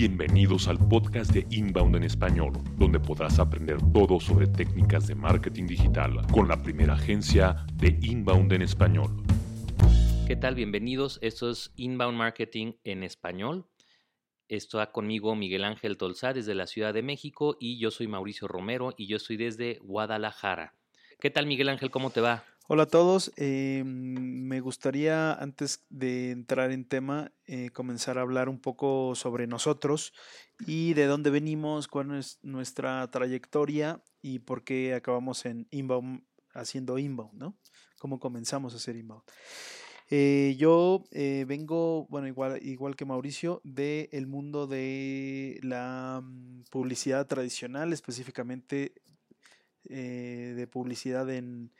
Bienvenidos al podcast de Inbound en español, donde podrás aprender todo sobre técnicas de marketing digital con la primera agencia de Inbound en español. ¿Qué tal? Bienvenidos. Esto es Inbound Marketing en español. Está conmigo Miguel Ángel Tolzá desde la Ciudad de México y yo soy Mauricio Romero y yo estoy desde Guadalajara. ¿Qué tal Miguel Ángel? ¿Cómo te va? Hola a todos. Eh, me gustaría, antes de entrar en tema, eh, comenzar a hablar un poco sobre nosotros y de dónde venimos, cuál es nuestra trayectoria y por qué acabamos en inbound, haciendo inbound, ¿no? Cómo comenzamos a hacer inbound. Eh, yo vengo, bueno, igual, igual que Mauricio, del mundo de la mm, publicidad tradicional, específicamente de publicidad en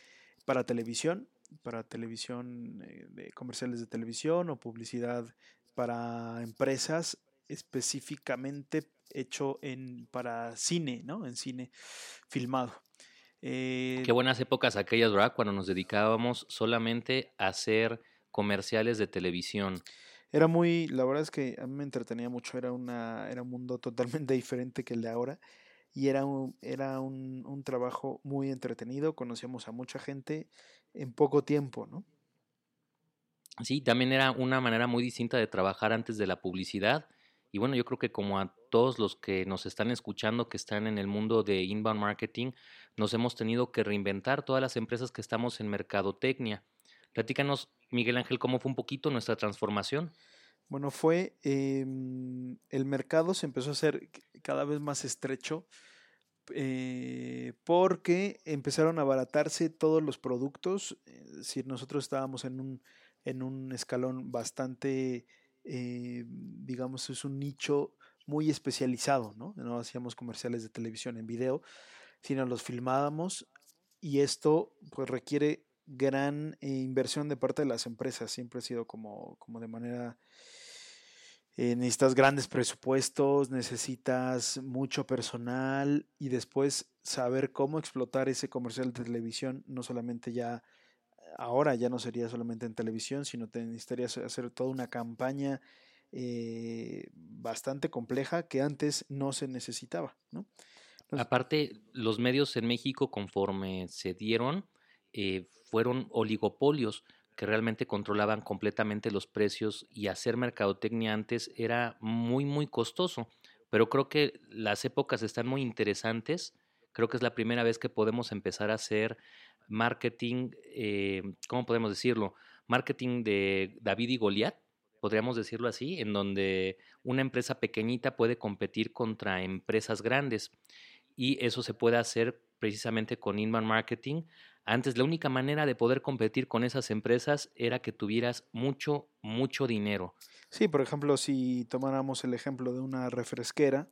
para televisión, para televisión, eh, de comerciales de televisión o publicidad para empresas, específicamente hecho en, para cine, ¿no? En cine filmado. Eh, Qué buenas épocas aquellas, ¿verdad? Cuando nos dedicábamos solamente a hacer comerciales de televisión. Era muy, la verdad es que a mí me entretenía mucho, era, una, era un mundo totalmente diferente que el de ahora y era un, era un, un, trabajo muy entretenido, conocíamos a mucha gente en poco tiempo, ¿no? Sí, también era una manera muy distinta de trabajar antes de la publicidad. Y bueno, yo creo que como a todos los que nos están escuchando, que están en el mundo de inbound marketing, nos hemos tenido que reinventar todas las empresas que estamos en mercadotecnia. Platícanos, Miguel Ángel, cómo fue un poquito nuestra transformación. Bueno, fue em, el mercado se empezó a hacer cada vez más estrecho eh, porque empezaron a abaratarse todos los productos. Es decir, nosotros estábamos en un, en un escalón bastante, eh, digamos, es un nicho muy especializado, ¿no? No hacíamos comerciales de televisión en video, sino los filmábamos y esto pues requiere gran eh, inversión de parte de las empresas. Siempre ha sido como, como de manera eh, necesitas grandes presupuestos, necesitas mucho personal y después saber cómo explotar ese comercial de televisión, no solamente ya, ahora ya no sería solamente en televisión, sino te necesitarías hacer toda una campaña eh, bastante compleja que antes no se necesitaba. ¿no? Aparte, los medios en México, conforme se dieron, eh, fueron oligopolios que realmente controlaban completamente los precios y hacer mercadotecnia antes era muy, muy costoso. Pero creo que las épocas están muy interesantes. Creo que es la primera vez que podemos empezar a hacer marketing, eh, ¿cómo podemos decirlo? Marketing de David y Goliat, podríamos decirlo así, en donde una empresa pequeñita puede competir contra empresas grandes. Y eso se puede hacer precisamente con inbound marketing antes la única manera de poder competir con esas empresas era que tuvieras mucho, mucho dinero. Sí, por ejemplo, si tomáramos el ejemplo de una refresquera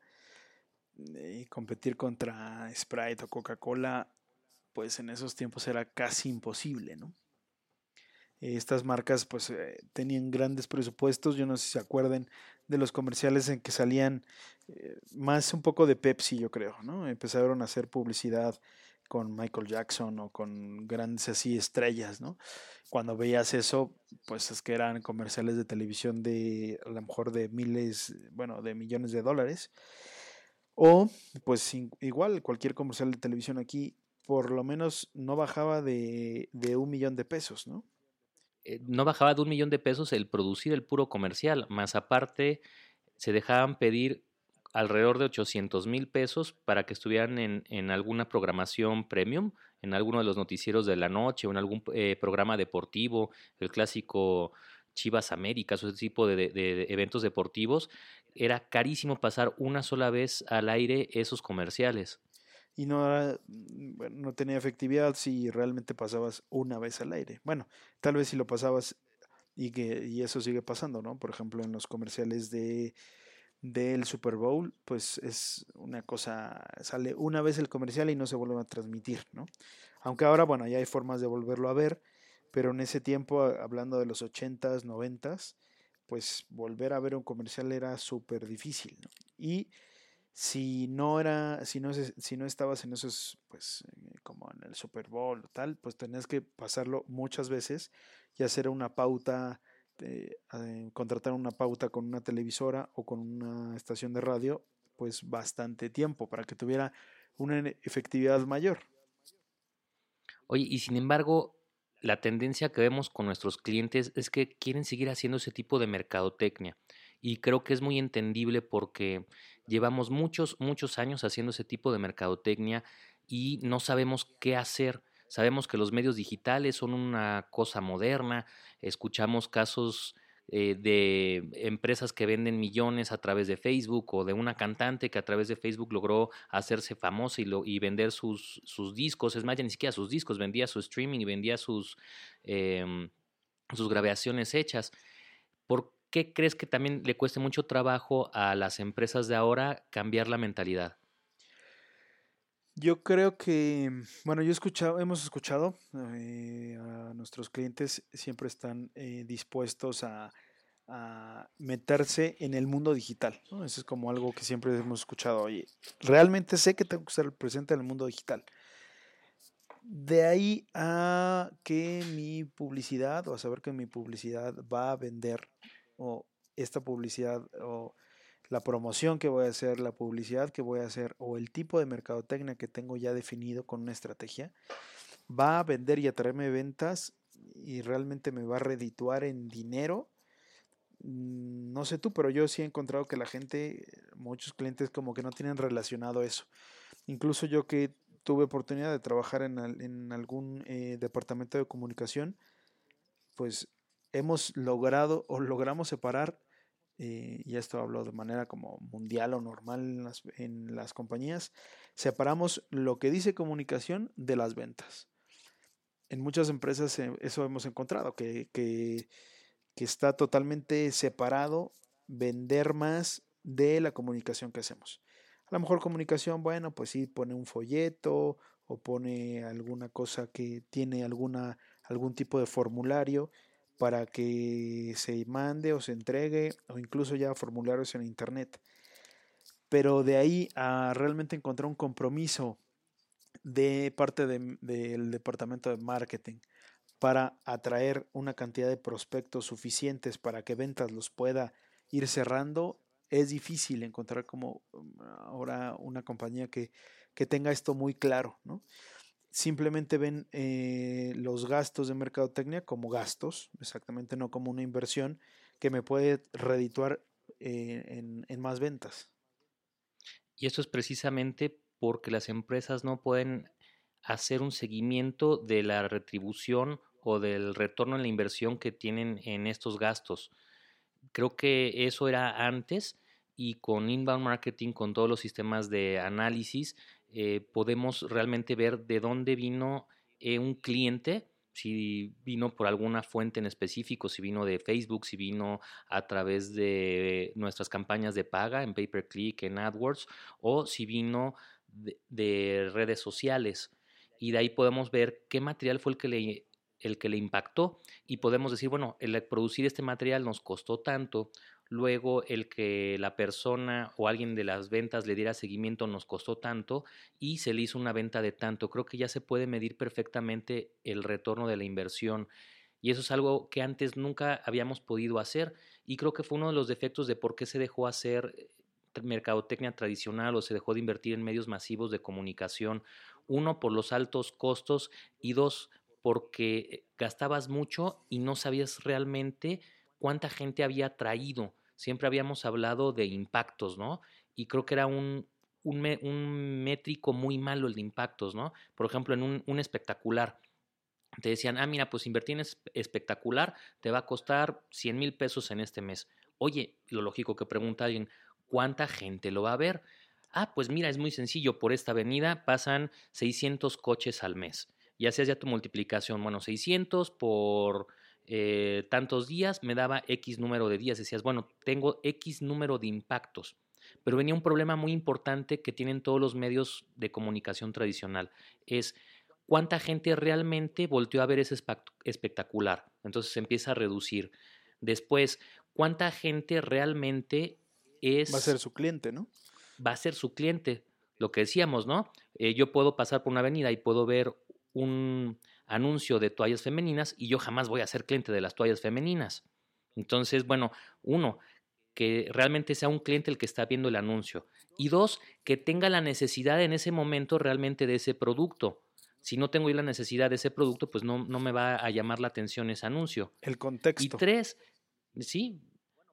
y competir contra Sprite o Coca-Cola, pues en esos tiempos era casi imposible, ¿no? Estas marcas pues eh, tenían grandes presupuestos, yo no sé si se acuerden de los comerciales en que salían eh, más un poco de Pepsi, yo creo, ¿no? Empezaron a hacer publicidad con Michael Jackson o con grandes así estrellas, ¿no? Cuando veías eso, pues es que eran comerciales de televisión de a lo mejor de miles, bueno, de millones de dólares. O pues igual cualquier comercial de televisión aquí por lo menos no bajaba de, de un millón de pesos, ¿no? Eh, no bajaba de un millón de pesos el producir el puro comercial, más aparte se dejaban pedir alrededor de 800 mil pesos para que estuvieran en, en, alguna programación premium, en alguno de los noticieros de la noche o en algún eh, programa deportivo, el clásico Chivas Américas o ese tipo de, de, eventos deportivos. Era carísimo pasar una sola vez al aire esos comerciales. Y no, no tenía efectividad si realmente pasabas una vez al aire. Bueno, tal vez si lo pasabas y que y eso sigue pasando, ¿no? Por ejemplo, en los comerciales de del Super Bowl, pues es una cosa, sale una vez el comercial y no se vuelve a transmitir, ¿no? Aunque ahora, bueno, ya hay formas de volverlo a ver, pero en ese tiempo, hablando de los 80s, 90s, pues volver a ver un comercial era súper difícil. Y si no era, si no, si no estabas en esos, pues eh, como en el Super Bowl o tal, pues tenías que pasarlo muchas veces y hacer una pauta eh, contratar una pauta con una televisora o con una estación de radio, pues bastante tiempo para que tuviera una efectividad mayor. Oye, y sin embargo, la tendencia que vemos con nuestros clientes es que quieren seguir haciendo ese tipo de mercadotecnia. Y creo que es muy entendible porque llevamos muchos, muchos años haciendo ese tipo de mercadotecnia y no sabemos qué hacer. Sabemos que los medios digitales son una cosa moderna, escuchamos casos eh, de empresas que venden millones a través de Facebook o de una cantante que a través de Facebook logró hacerse famosa y, y vender sus, discos. Es más, ya ni siquiera sus discos, vendía su streaming y vendía em, sus grabaciones hechas. ¿Por qué crees que también le cueste mucho trabajo a las empresas de ahora cambiar la mentalidad? Yo creo que, bueno, yo he escuchado, hemos escuchado eh, a nuestros clientes siempre están eh, dispuestos a, meterse en el mundo digital. Eso es como algo que siempre hemos escuchado. Oye, realmente sé que tengo que estar presente en el mundo digital. De ahí a que mi publicidad, o a saber que mi publicidad va a vender, o esta publicidad, o la promoción que voy a hacer, la publicidad que voy a hacer o el tipo de mercadotecnia que tengo ya definido con una estrategia, va a vender y a traerme ventas y realmente me va a redituar en dinero. Mm, no sé tú, pero yo sí he encontrado que la gente, muchos clientes como que no tienen relacionado eso. Incluso yo que tuve oportunidad de trabajar en, algún eh, departamento de comunicación, pues hemos logrado o logramos separar eh, y esto hablo de manera como mundial o normal en las, compañías, separamos lo que dice comunicación de las ventas. En muchas empresas eh, eso hemos encontrado, que, que, está totalmente separado vender más de la comunicación que hacemos. A lo mejor comunicación, bueno, pues sí, pone un folleto o pone alguna cosa que tiene alguna, algún tipo de formulario para que se mande o se entregue o incluso ya formularios en internet. Pero de ahí a realmente encontrar un compromiso de parte del departamento de marketing para atraer una cantidad de prospectos suficientes para que ventas los pueda ir cerrando, es difícil encontrar como um, ahora una compañía que, que tenga esto muy claro, ¿no? Simplemente ven eh, los gastos de mercadotecnia como gastos, exactamente no como una inversión que me puede redituar eh, en, más ventas. Y esto es precisamente porque las empresas no pueden hacer un seguimiento de la retribución o del retorno en la inversión que tienen en estos gastos. Creo que eso era antes y con inbound marketing, con todos los sistemas de análisis, eh, podemos realmente ver de dónde vino eh, un cliente, si vino por alguna fuente en específico, si vino de Facebook, si vino a través de nuestras campañas de paga en pay per click, en AdWords, o si vino de, redes sociales. Y de ahí podemos ver qué material fue el que le el que le impactó y podemos decir, bueno, el producir este material nos costó tanto luego el que la persona o alguien de las ventas le diera seguimiento nos costó tanto y se le hizo una venta de tanto. Creo que ya se puede medir perfectamente el retorno de la inversión y eso es algo que antes nunca habíamos podido hacer y creo que fue uno de los defectos de por qué se dejó hacer eh, mercadotecnia tradicional o se dejó de invertir en medios masivos de comunicación. Uno, por los altos costos y dos, porque gastabas mucho y no sabías realmente cuánta gente había traído siempre habíamos hablado de impactos, ¿no? Y creo que era un, un, métrico muy malo el de impactos, ¿no? Por ejemplo, en un, espectacular. Te decían, ah, mira, pues invertir en espectacular te va a costar 100 mil pesos en este mes. Oye, lo lógico que pregunta alguien, ¿cuánta gente lo va a ver? Ah, pues mira, es muy sencillo, por esta avenida pasan 600 coches al mes. Y hacías ya tu multiplicación, bueno, 600 por eh, tantos días, me daba X número de días. Decías, bueno, tengo X número de impactos. Pero venía un problema muy importante que tienen todos los medios de comunicación tradicional. Es cuánta gente realmente volteó a ver ese espectacular. Entonces se empieza a reducir. Después, cuánta gente realmente es... Va a ser su cliente, ¿no? Va a ser su cliente. Lo que decíamos, ¿no? Eh, yo puedo pasar por una avenida y puedo ver un anuncio de toallas femeninas y yo jamás voy a ser cliente de las toallas femeninas. Entonces, bueno, uno, que realmente sea un cliente el que está viendo el anuncio. Y dos, que tenga la necesidad en ese momento realmente de ese producto. Si no tengo yo la necesidad de ese producto, pues no, no me va a llamar la atención ese anuncio. El contexto. Y tres, sí,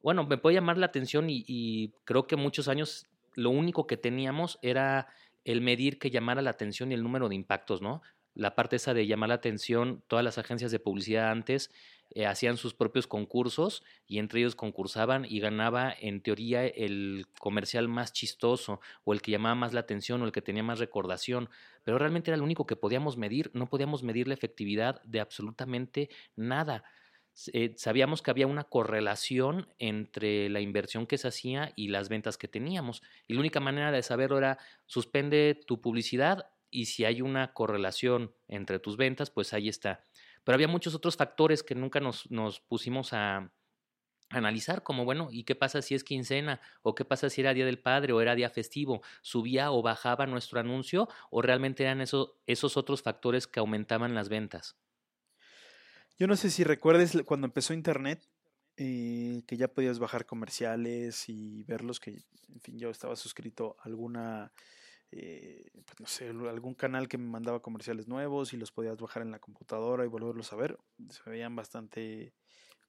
bueno, me puede llamar la atención y, y creo que muchos años lo único que teníamos era el medir que llamara la atención y el número de impactos, ¿no? La parte esa de llamar la atención, todas las agencias de publicidad antes eh, hacían sus propios concursos y entre ellos concursaban y ganaba en teoría el comercial más chistoso o el que llamaba más la atención o el que tenía más recordación, pero realmente era lo único que podíamos medir, no podíamos medir la efectividad de absolutamente nada. Eh, sabíamos que había una correlación entre la inversión que se hacía y las ventas que teníamos. Y la única manera de saberlo era suspende tu publicidad y si hay una correlación entre tus ventas, pues ahí está. Pero había muchos otros factores que nunca nos, nos pusimos a, analizar como, bueno, ¿y qué pasa si es quincena? ¿O qué pasa si era Día del Padre o era día festivo? ¿Subía o bajaba nuestro anuncio? ¿O realmente eran eso, esos otros factores que aumentaban las ventas? Yo no sé si recuerdes cuando empezó Internet, eh, que ya podías bajar comerciales y verlos, que en fin yo estaba suscrito a alguna, eh, pues algún canal que me mandaba comerciales nuevos y los podías bajar en la computadora y volverlos a ver. Se veían bastante,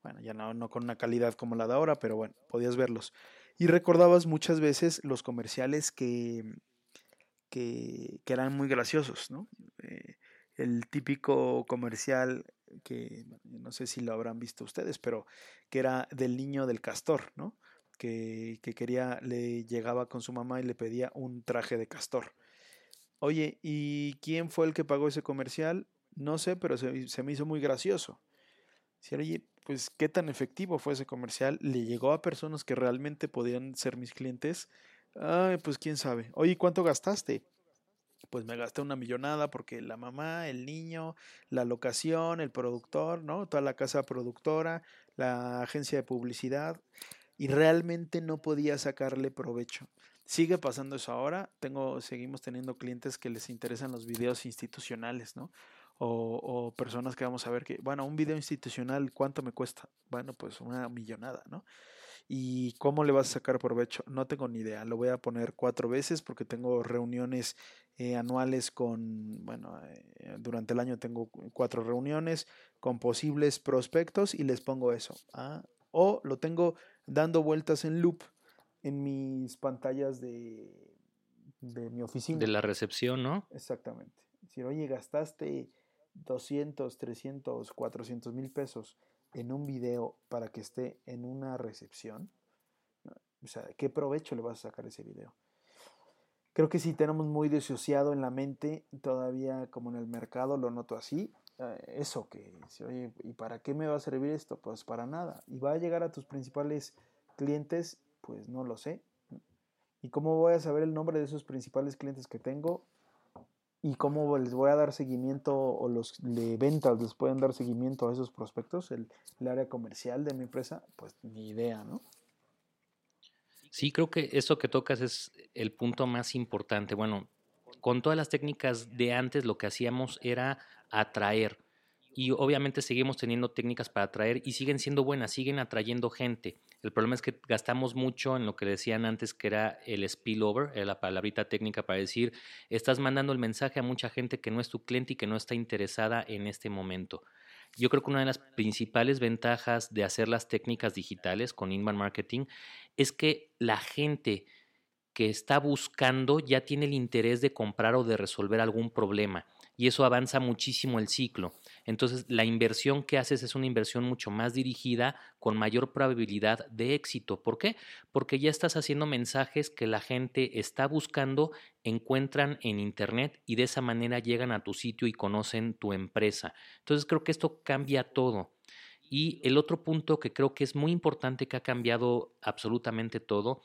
bueno, ya no, no con una calidad como la de ahora, pero bueno, podías verlos. Y recordabas muchas veces los comerciales que, que, que eran muy graciosos, ¿no? Eh, el típico comercial que no sé si lo habrán visto ustedes, pero que era del niño del castor, ¿no? Que, que quería, le llegaba con su mamá y le pedía un traje de castor. Oye, ¿y quién fue el que pagó ese comercial? No sé, pero se, se me hizo muy gracioso. Si, oye, pues qué tan efectivo fue ese comercial, le llegó a personas que realmente podían ser mis clientes. Ay, pues quién sabe. Oye, ¿cuánto gastaste? pues me gasté una millonada porque la mamá, el niño, la locación, el productor, ¿no? Toda la casa productora, la agencia de publicidad y realmente no podía sacarle provecho. Sigue pasando eso ahora. Tengo, seguimos teniendo clientes que les interesan los videos institucionales, ¿no? O, o, personas que vamos a ver que, bueno, un video institucional, ¿cuánto me cuesta? Bueno, pues una millonada, ¿no? ¿Y cómo le vas a sacar provecho? No tengo ni idea. Lo voy a poner cuatro veces porque tengo reuniones eh, anuales con, bueno, eh, durante el año tengo cuatro reuniones con posibles prospectos y les pongo eso. ¿ah? O lo tengo dando vueltas en loop en mis pantallas de, de mi oficina. De la recepción, ¿no? Exactamente. Si, oye, gastaste 200, 300, 400 mil pesos en un video para que esté en una recepción, o sea, ¿qué provecho le vas a sacar a ese video? Creo que si tenemos muy disociado en la mente, todavía como en el mercado lo noto así, eso que, oye, ¿y para qué me va a servir esto? Pues para nada. ¿Y va a llegar a tus principales clientes? Pues no lo sé. ¿Y cómo voy a saber el nombre de esos principales clientes que tengo? y cómo les voy a dar seguimiento o los de ventas les pueden dar seguimiento a esos prospectos, el, área comercial de mi empresa, pues ni idea, ¿no? Sí, creo que eso que tocas es el punto más importante. Bueno, con todas las técnicas de antes lo que hacíamos era atraer y obviamente seguimos teniendo técnicas para atraer y siguen siendo buenas, siguen atrayendo gente. El problema es que gastamos mucho en lo que decían antes que era el spillover, eh, la palabrita técnica para decir, estás mandando el mensaje a mucha gente que no es tu cliente y que no está interesada en este momento. Yo creo que una de las principales ventajas de hacer las técnicas digitales con inbound marketing es que la gente que está buscando ya tiene el interés de comprar o de resolver algún problema y eso avanza muchísimo el ciclo. Entonces, la inversión que haces es una inversión mucho más dirigida con mayor probabilidad de éxito. ¿Por qué? Porque ya estás haciendo mensajes que la gente está buscando, encuentran en Internet y de esa manera llegan a tu sitio y conocen tu empresa. Entonces, creo que esto cambia todo. Y el otro punto que creo que es muy importante que ha cambiado absolutamente todo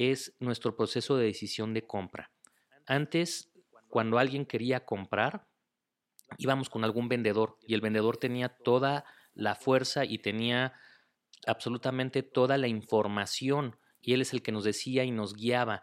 es nuestro proceso de decisión de compra. Antes, cuando alguien quería comprar, íbamos con algún vendedor y el vendedor tenía toda la fuerza y tenía absolutamente toda la información y él es el que nos decía y nos guiaba.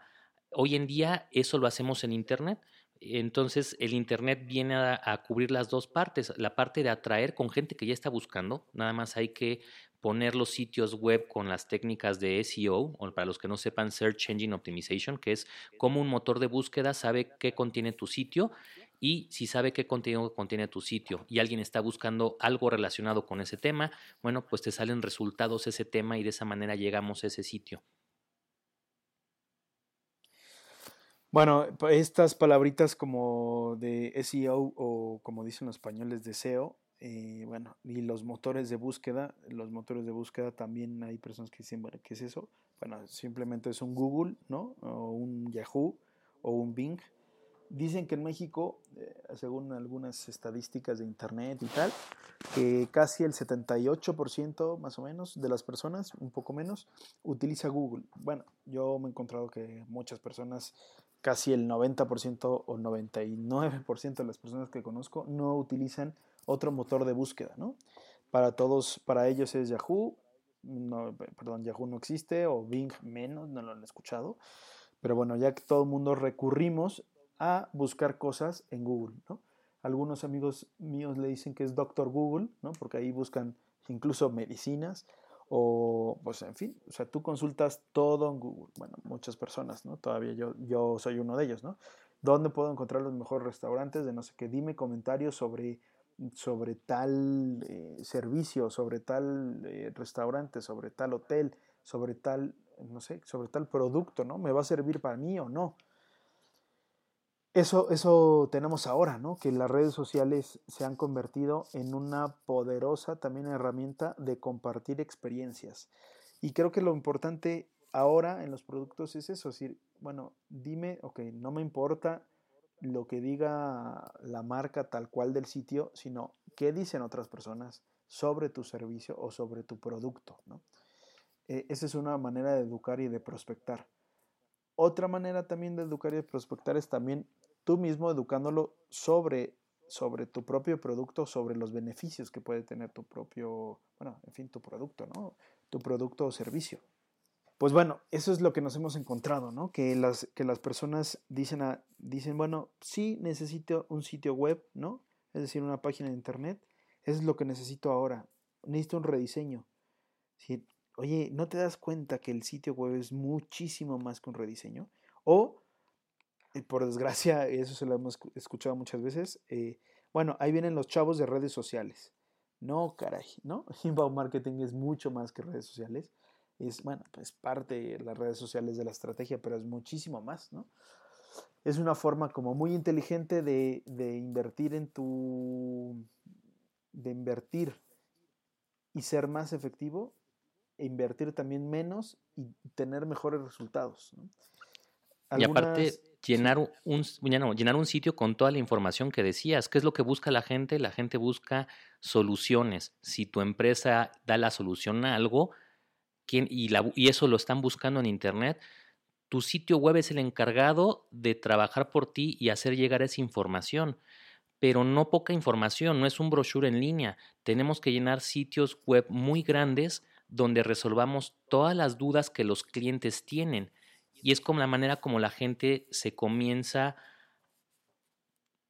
Hoy en día eso lo hacemos en Internet. Entonces el Internet viene a, cubrir las dos partes, la parte de atraer con gente que ya está buscando, nada más hay que poner los sitios web con las técnicas de SEO, o para los que no sepan, Search Engine Optimization, que es cómo un motor de búsqueda sabe qué contiene tu sitio y si sabe qué contenido contiene tu sitio y alguien está buscando algo relacionado con ese tema, bueno, pues te salen resultados ese tema y de esa manera llegamos a ese sitio. Bueno, estas palabritas como de SEO o como dicen los españoles de SEO, eh, bueno, y los motores de búsqueda, los motores de búsqueda también hay personas que dicen, bueno, ¿qué es eso? Bueno, simplemente es un Google, ¿no? O un Yahoo o un Bing. Dicen que en México, eh, según algunas estadísticas de internet y tal, que casi el 78% más o menos de las personas, un poco menos, utiliza Google. Bueno, yo me he encontrado que muchas personas casi el 90% o 99% de las personas que conozco no utilizan otro motor de búsqueda, ¿no? Para todos, para ellos es Yahoo, perdón, Yahoo no existe, o Bing menos, no lo han escuchado. Pero bueno, ya que todo el mundo recurrimos a buscar cosas en Google, ¿no? Algunos amigos míos le dicen que es Doctor Google, ¿no? Porque ahí buscan incluso medicinas o, pues, en fin, o sea, tú consultas todo en Google. Bueno, muchas personas, ¿no? Todavía yo, yo soy uno de ellos, ¿no? ¿Dónde puedo encontrar los mejores restaurantes? De no sé qué, dime comentarios sobre sobre tal eh, servicio, sobre tal eh, restaurante, sobre tal hotel, sobre tal, no sé, sobre tal producto, ¿no? ¿Me va a servir para mí o no? Eso, eso tenemos ahora, ¿no? Que las redes sociales se han convertido en una poderosa también herramienta de compartir experiencias. Y creo que lo importante ahora en los productos es eso, es decir, bueno, dime, ok, no me importa lo que diga la marca tal cual del sitio, sino qué dicen otras personas sobre tu servicio o sobre tu producto. ¿no? E, esa es una manera de educar y de prospectar. Otra manera también de educar y de prospectar es también tú mismo educándolo sobre, sobre tu propio producto, sobre los beneficios que puede tener tu propio, bueno, en fin, tu producto, ¿no? Tu producto o servicio. Pues bueno, eso es lo que nos hemos encontrado, ¿no? Que las, que las personas dicen, dicen, bueno, sí necesito un sitio web, ¿no? Es decir, una página de internet. Eso es lo que necesito ahora. Necesito un rediseño. Oye, ¿no te das cuenta que el sitio web es muchísimo más que un rediseño? O, eh, por desgracia, eso se lo hemos escuchado muchas veces, eh, bueno, ahí vienen los chavos de redes sociales. No, caray, ¿no? Inbound marketing es mucho más que redes sociales es, bueno, pues parte de las redes sociales de la estrategia, pero es muchísimo más, ¿no? Es una forma como muy inteligente de, de invertir en tu, de invertir y ser más efectivo, e invertir también menos y tener mejores resultados. ¿no? y aparte, llenar un, llenar un sitio con toda la información que decías. ¿Qué es lo que busca la gente? La gente busca soluciones. Si tu empresa da la solución a algo, y, eso lo están buscando en Internet, tu sitio web es el encargado de trabajar por ti y hacer llegar esa información. Pero no poca información, no es un brochure en línea. Tenemos que llenar sitios web muy grandes donde resolvamos todas las dudas que los clientes tienen. Y es como la manera como la gente se comienza,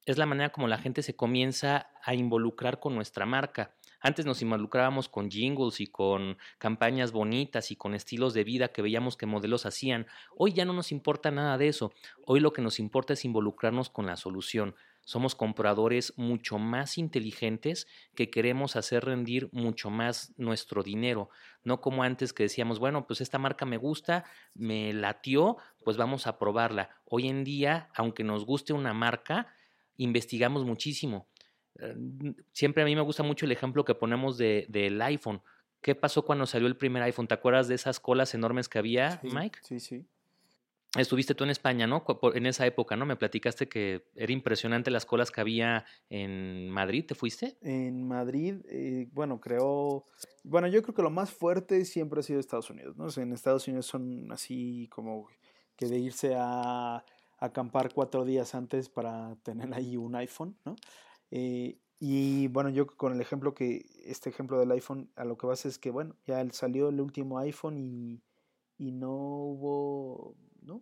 es la manera como la gente se comienza a involucrar con nuestra marca. Antes nos involucrábamos con jingles y con campañas bonitas y con estilos de vida que veíamos que modelos hacían. Hoy ya no nos importa nada de eso. Hoy lo que nos importa es involucrarnos con la solución. Somos compradores mucho más inteligentes que queremos hacer rendir mucho más nuestro dinero. No como antes que decíamos, bueno, pues esta marca me gusta, me latió, pues vamos a probarla. Hoy en día, aunque nos guste una marca, investigamos muchísimo. Eh, siempre a mí me gusta mucho el ejemplo que ponemos de, del iPhone. ¿Qué pasó cuando salió el primer iPhone? ¿Te acuerdas de esas colas enormes que había, Mike? Sí, sí. Estuviste tú en España, ¿no? En esa época, ¿no? Me platicaste que era impresionante las colas que había en Madrid. ¿Te fuiste? En Madrid, eh, bueno, creo. Bueno, yo creo que lo más fuerte siempre ha sido Estados Unidos, ¿no? en Estados Unidos son así como que de irse a acampar cuatro días antes para tener ahí un iPhone, ¿no? Eh, y bueno, yo con el ejemplo que, este ejemplo del iPhone, a lo que vas es que, bueno, ya salió el último iPhone y, y no hubo, ¿no?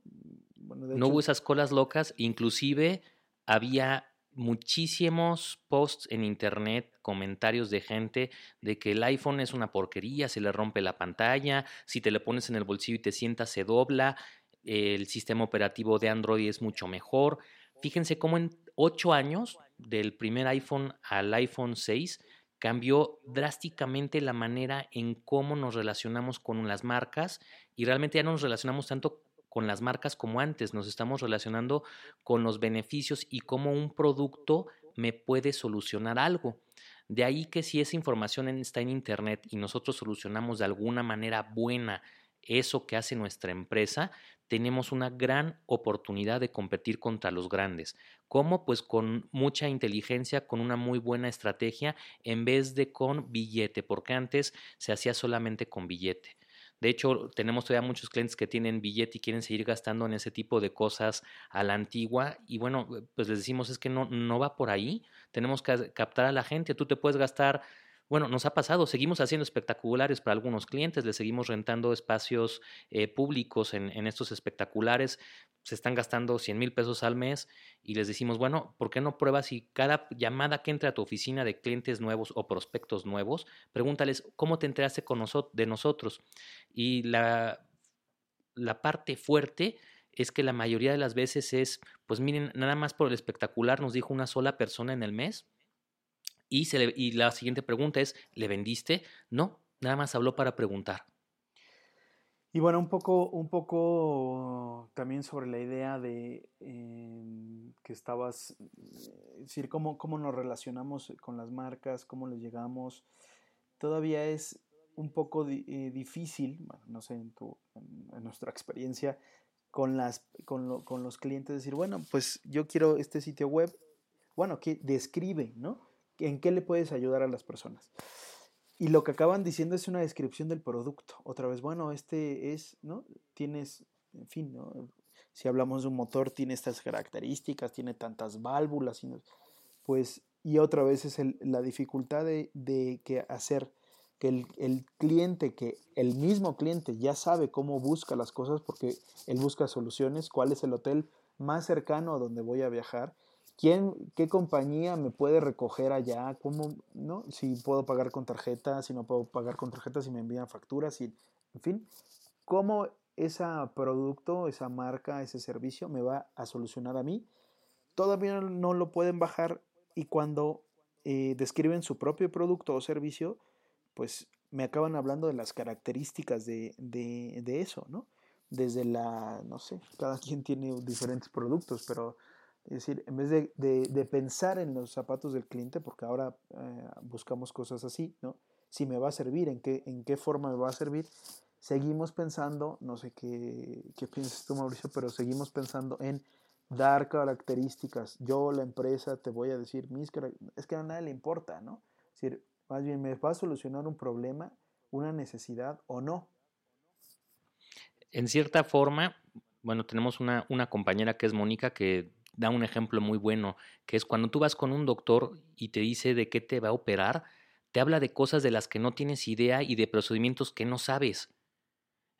no hubo esas colas locas, inclusive había muchísimos posts en internet comentarios de gente de que el iPhone es una porquería, se le rompe la pantalla, si te le pones en el bolsillo y te sientas se dobla, el sistema operativo de Android es mucho mejor. Fíjense cómo en ocho años, del primer iPhone al iPhone 6, cambió drásticamente la manera en cómo nos relacionamos con las marcas y realmente ya no nos relacionamos tanto con las marcas como antes, nos estamos relacionando con los beneficios y cómo un producto me puede solucionar algo. De ahí que si esa información está en Internet y nosotros solucionamos de alguna manera buena eso que hace nuestra empresa, tenemos una gran oportunidad de competir contra los grandes. ¿Cómo? Pues con mucha inteligencia, con una muy buena estrategia, en vez de con billete, porque antes se hacía solamente con billete. De hecho, tenemos todavía muchos clientes que tienen billete y quieren seguir gastando en ese tipo de cosas a la antigua. Y bueno, pues les decimos es que no, no va por ahí. Tenemos que captar a la gente. Tú te puedes gastar bueno, nos ha pasado, seguimos haciendo espectaculares para algunos clientes, les seguimos rentando espacios eh, públicos en, estos espectaculares, se están gastando 100 mil pesos al mes y les decimos, bueno, ¿por qué no pruebas y cada llamada que entre a tu oficina de clientes nuevos o prospectos nuevos, pregúntales cómo te enteraste con de nosotros? Y la, la parte fuerte es que la mayoría de las veces es, pues miren, nada más por el espectacular nos dijo una sola persona en el mes y, se y la siguiente pregunta es, ¿le vendiste? No, nada más habló para preguntar. Y bueno, un poco, un poco también sobre la idea de em, que estabas, es decir, cómo, cómo nos relacionamos con las marcas, cómo les llegamos. Todavía es un poco eh, difícil, no sé, en, tu, en, nuestra experiencia, con, las, con, con, los clientes decir, bueno, pues yo quiero este sitio web, bueno, que describe, ¿no? En qué le puedes ayudar a las personas. Y lo que acaban diciendo es una descripción del producto. Otra vez, bueno, este es, ¿no? Tienes, en fin, ¿no? Si hablamos de un motor, tiene estas características, tiene tantas válvulas, pues, y otra vez es la dificultad de, de, que hacer que el, el, cliente, que el mismo cliente ya sabe cómo busca las cosas porque él busca soluciones, cuál es el hotel más cercano a donde voy a viajar ¿Quién, qué compañía me puede recoger allá? ¿Cómo, no? Si puedo pagar con tarjeta, si no puedo pagar con tarjeta, si me envían facturas, en fin, ¿cómo ese producto, esa marca, ese servicio me va a solucionar a mí? Todavía no lo pueden bajar y cuando eh, describen su propio producto o servicio, pues me acaban hablando de las características de, de, de eso, ¿no? Desde la, no sé, cada quien tiene diferentes productos, pero es decir, en vez de, de, pensar en los zapatos del cliente, porque ahora eh, buscamos cosas así, ¿no? Si me va a servir, en qué, en qué forma me va a servir, seguimos pensando, no sé qué, qué piensas tú Mauricio, pero seguimos pensando en dar características. Yo, la empresa, te voy a decir mis características. Es que a nadie le importa, ¿no? Es decir, más bien, ¿me va a solucionar un problema, una necesidad o no? En cierta forma, bueno, tenemos una, una compañera que es Mónica que da un ejemplo muy bueno, que es cuando tú vas con un doctor y te dice de qué te va a operar, te habla de cosas de las que no tienes idea y de procedimientos que no sabes.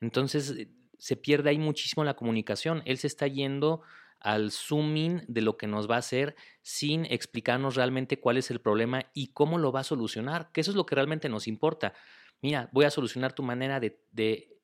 Entonces eh, se pierde ahí muchísimo la comunicación. Él se está yendo al zooming de lo que nos va a hacer sin explicarnos realmente cuál es el problema y cómo lo va a solucionar, que eso es lo que realmente nos importa. Mira, voy a solucionar tu manera de, de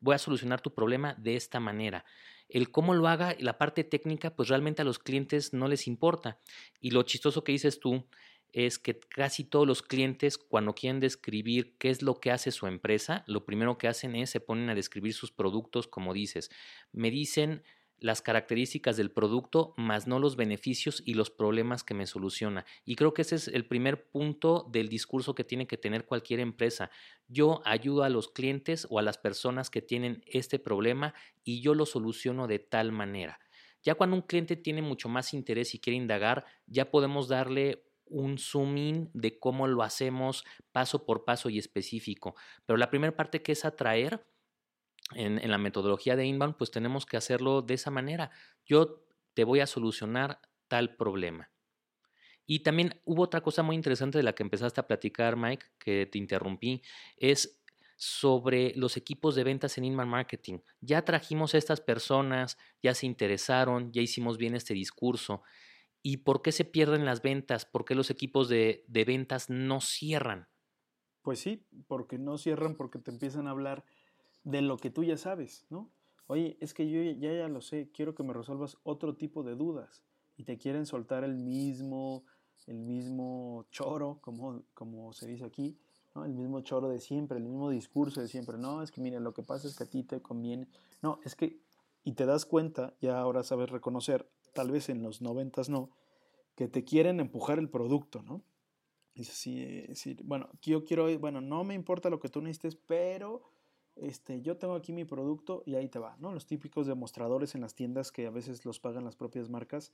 voy a solucionar tu problema de esta manera. El cómo lo haga, la parte técnica, pues realmente a los clientes no les importa. Y lo chistoso que dices tú es que casi todos los clientes cuando quieren describir qué es lo que hace su empresa, lo primero que hacen es se ponen a describir sus productos, como dices. Me dicen las características del producto, más no los beneficios y los problemas que me soluciona. Y creo que ese es el primer punto del discurso que tiene que tener cualquier empresa. Yo ayudo a los clientes o a las personas que tienen este problema y yo lo soluciono de tal manera. Ya cuando un cliente tiene mucho más interés y quiere indagar, ya podemos darle un zoom de cómo lo hacemos paso por paso y específico. Pero la primera parte que es atraer, en, la metodología de inbound, pues tenemos que hacerlo de esa manera. Yo te voy a solucionar tal problema. Y también hubo otra cosa muy interesante de la que empezaste a platicar, Mike, que te interrumpí, es sobre los equipos de ventas en inbound marketing. Ya trajimos a estas personas, ya se interesaron, ya hicimos bien este discurso. ¿Y por qué se pierden las ventas? ¿Por qué los equipos de, de ventas no cierran? Pues sí, porque no cierran porque te empiezan a hablar de lo que tú ya sabes, ¿no? Oye, es que yo ya, ya lo sé, quiero que me resuelvas otro tipo de dudas y te quieren soltar el mismo, el mismo choro, como, como se dice aquí, ¿no? el mismo choro de siempre, el mismo discurso de siempre. No, es que mira, lo que pasa es que a ti te conviene. No, es que, y te das cuenta, ya ahora sabes reconocer, tal vez en los noventas no, que te quieren empujar el producto, ¿no? Dice, sí, sí, bueno, yo quiero, bueno, no me importa lo que tú necesites, pero este, yo tengo aquí mi producto y ahí te va, ¿no? Los típicos demostradores en las tiendas que a veces los pagan las propias marcas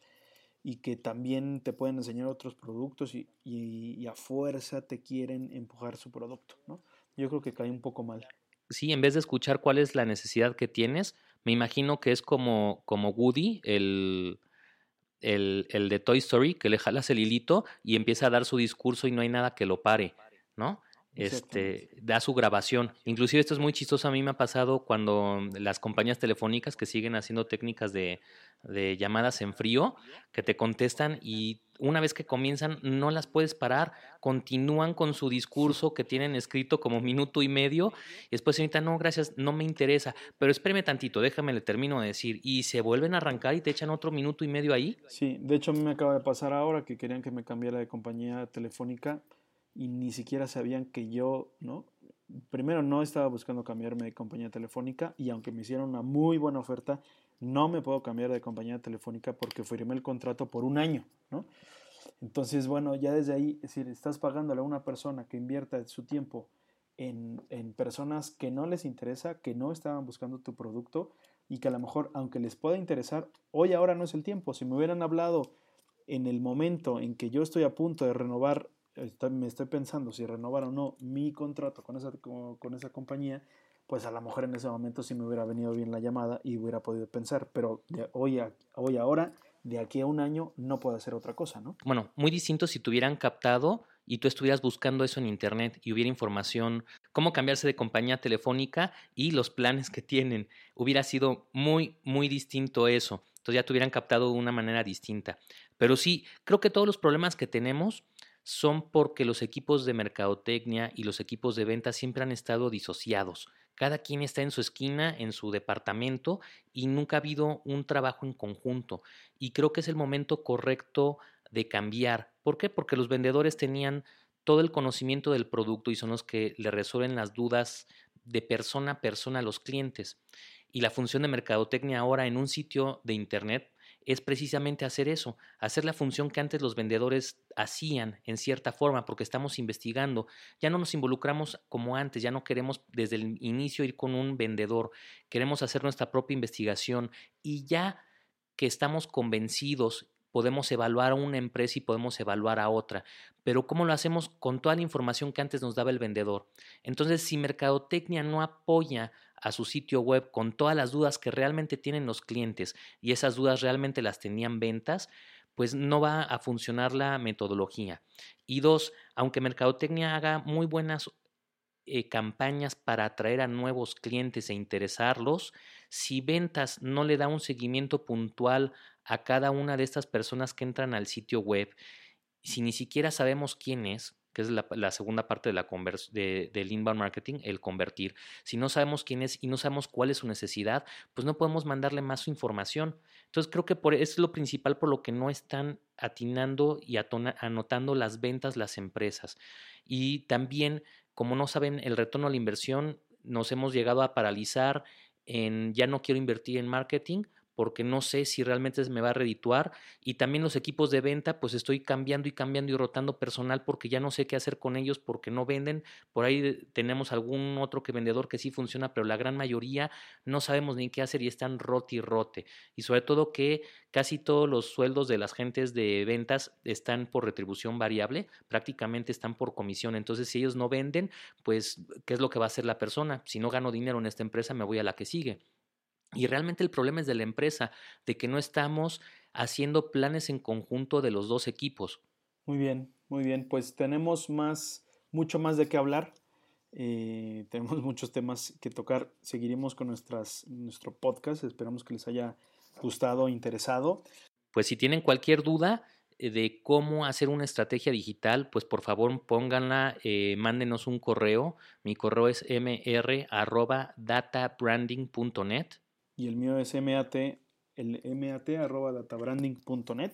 y que también te pueden enseñar otros productos y, a fuerza te quieren empujar su producto, ¿no? Yo creo que cae un poco mal. Sí, en vez de escuchar cuál es la necesidad que tienes, me imagino que es como, como Woody, el, el, el de Toy Story, que le jalas el hilito y empieza a dar su discurso y no hay nada que lo pare, ¿no? Este, da su grabación. Inclusive esto es muy chistoso, a mí me ha pasado cuando las compañías telefónicas que siguen haciendo técnicas de, de, llamadas en frío, que te contestan y una vez que comienzan no las puedes parar, continúan con su discurso que tienen escrito como minuto y medio, y después señorita, no, gracias, no me interesa, pero espéreme tantito, déjame le termino de decir, y se vuelven a arrancar y te echan otro minuto y medio ahí. Sí, de hecho a mí me acaba de pasar ahora que querían que me cambiara de compañía telefónica y ni siquiera sabían que yo, ¿no? Primero no estaba buscando cambiarme de compañía telefónica y aunque me hicieron una muy buena oferta, no me puedo cambiar de compañía telefónica porque firmé el contrato por un año, ¿no? Entonces, bueno, ya desde ahí, es decir, estás pagándole a una persona que invierta su tiempo en, en personas que no les interesa, que no estaban buscando tu producto y que a lo mejor, aunque les pueda interesar, hoy ahora no es el tiempo. Si me hubieran hablado en el momento en que yo estoy a punto de renovar me estoy pensando si renovar o no mi contrato con esa, con, esa compañía, pues a lo mejor en ese momento sí me hubiera venido bien la llamada y hubiera podido pensar, pero de hoy a hoy ahora, de aquí a un año, no puedo hacer otra cosa, ¿no? Bueno, muy distinto si tuvieran captado y tú estuvieras buscando eso en internet y hubiera información, cómo cambiarse de compañía telefónica y los planes que tienen. Hubiera sido muy, muy distinto eso. Entonces ya te hubieran captado de una manera distinta. Pero sí, creo que todos los problemas que tenemos son porque los equipos de mercadotecnia y los equipos de venta siempre han estado disociados. Cada quien está en su esquina, en su departamento y nunca ha habido un trabajo en conjunto. Y creo que es el momento correcto de cambiar. ¿Por qué? Porque los vendedores tenían todo el conocimiento del producto y son los que le resuelven las dudas de persona a persona a los clientes. Y la función de mercadotecnia ahora en un sitio de Internet es precisamente hacer eso, hacer la función que antes los vendedores hacían en cierta forma, porque estamos investigando. Ya no nos involucramos como antes, ya no queremos desde el inicio ir con un vendedor, queremos hacer nuestra propia investigación y ya que estamos convencidos podemos evaluar a una empresa y podemos evaluar a otra, pero ¿cómo lo hacemos con toda la información que antes nos daba el vendedor? Entonces, si Mercadotecnia no apoya a su sitio web con todas las dudas que realmente tienen los clientes y esas dudas realmente las tenían ventas, pues no va a funcionar la metodología. Y dos, aunque Mercadotecnia haga muy buenas eh, campañas para atraer a nuevos clientes e interesarlos, si ventas no le da un seguimiento puntual a cada una de estas personas que entran al sitio web, si ni siquiera sabemos quién es, que es la, segunda parte de la de, del inbound marketing, el convertir. Si no sabemos quién es y no sabemos cuál es su necesidad, pues no podemos mandarle más información. Entonces creo que por, es lo principal por lo que no están atinando y anotando las ventas las empresas. Y también, como no saben el retorno a la inversión, nos hemos llegado a paralizar en ya no quiero invertir en marketing porque no sé si realmente me va a redituar y también los equipos de venta pues estoy cambiando y cambiando y rotando personal porque ya no sé qué hacer con ellos porque no venden, por ahí tenemos algún otro que vendedor que sí funciona, pero la gran mayoría no sabemos ni qué hacer y están rote y rote y sobre todo que casi todos los sueldos de las gentes de ventas están por retribución variable, prácticamente están por comisión, entonces si ellos no venden, pues ¿qué es lo que va a hacer la persona? Si no gano dinero en esta empresa me voy a la que sigue. Y realmente el problema es de la empresa, de que no estamos haciendo planes en conjunto de los dos equipos. Muy bien, muy bien. Pues tenemos más, mucho más de qué hablar. Eh, tenemos muchos temas que tocar. Seguiremos con nuestras, nuestro podcast. Esperamos que les haya gustado, interesado. Pues si tienen cualquier duda, de cómo hacer una estrategia digital, pues por favor pónganla, eh, mándenos un correo. Mi correo es mr.databranding.net. Y el mío es mat, el mat.databranding.net.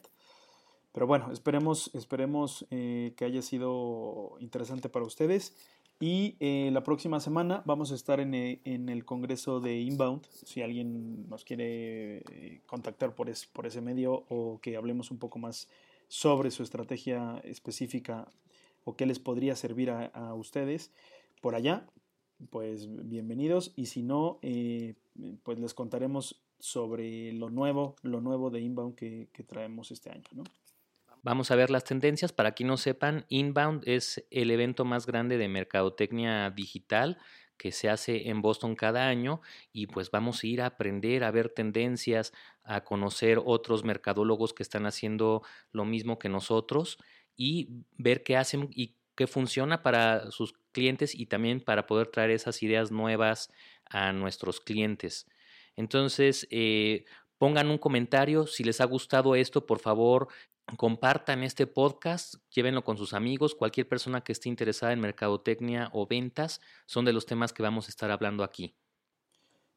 Pero bueno, esperemos, esperemos eh, que haya sido interesante para ustedes. Y eh, la próxima semana vamos a estar en, eh, el Congreso de Inbound. Si alguien nos quiere contactar por, por ese medio o que hablemos un poco más sobre su estrategia específica o qué les podría servir a, ustedes por allá, pues bienvenidos. Y si no, pues les contaremos sobre lo nuevo, lo nuevo de Inbound que, que traemos este año. ¿no? Vamos a ver las tendencias. Para quien no sepan, Inbound es el evento más grande de mercadotecnia digital que se hace en Boston cada año y pues vamos a ir a aprender, a ver tendencias, a conocer otros mercadólogos que están haciendo lo mismo que nosotros y ver qué hacen y qué funciona para sus clientes y también para poder traer esas ideas nuevas a nuestros clientes. Entonces, eh, pongan un comentario si les ha gustado esto, por favor, compartan este podcast, llévenlo con sus amigos, cualquier persona que esté interesada en mercadotecnia o ventas, son de los temas que vamos a estar hablando aquí.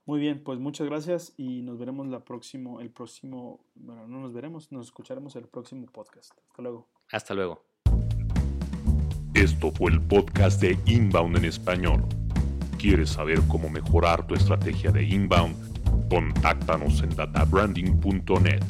Muy bien, pues muchas gracias y nos veremos la próximo, el próximo, bueno, no nos veremos, nos escucharemos el próximo podcast. Hasta luego. Hasta luego. Esto fue el podcast de Inbound en español. ¿Quieres saber cómo mejorar tu estrategia de inbound? Contáctanos en databranding.net.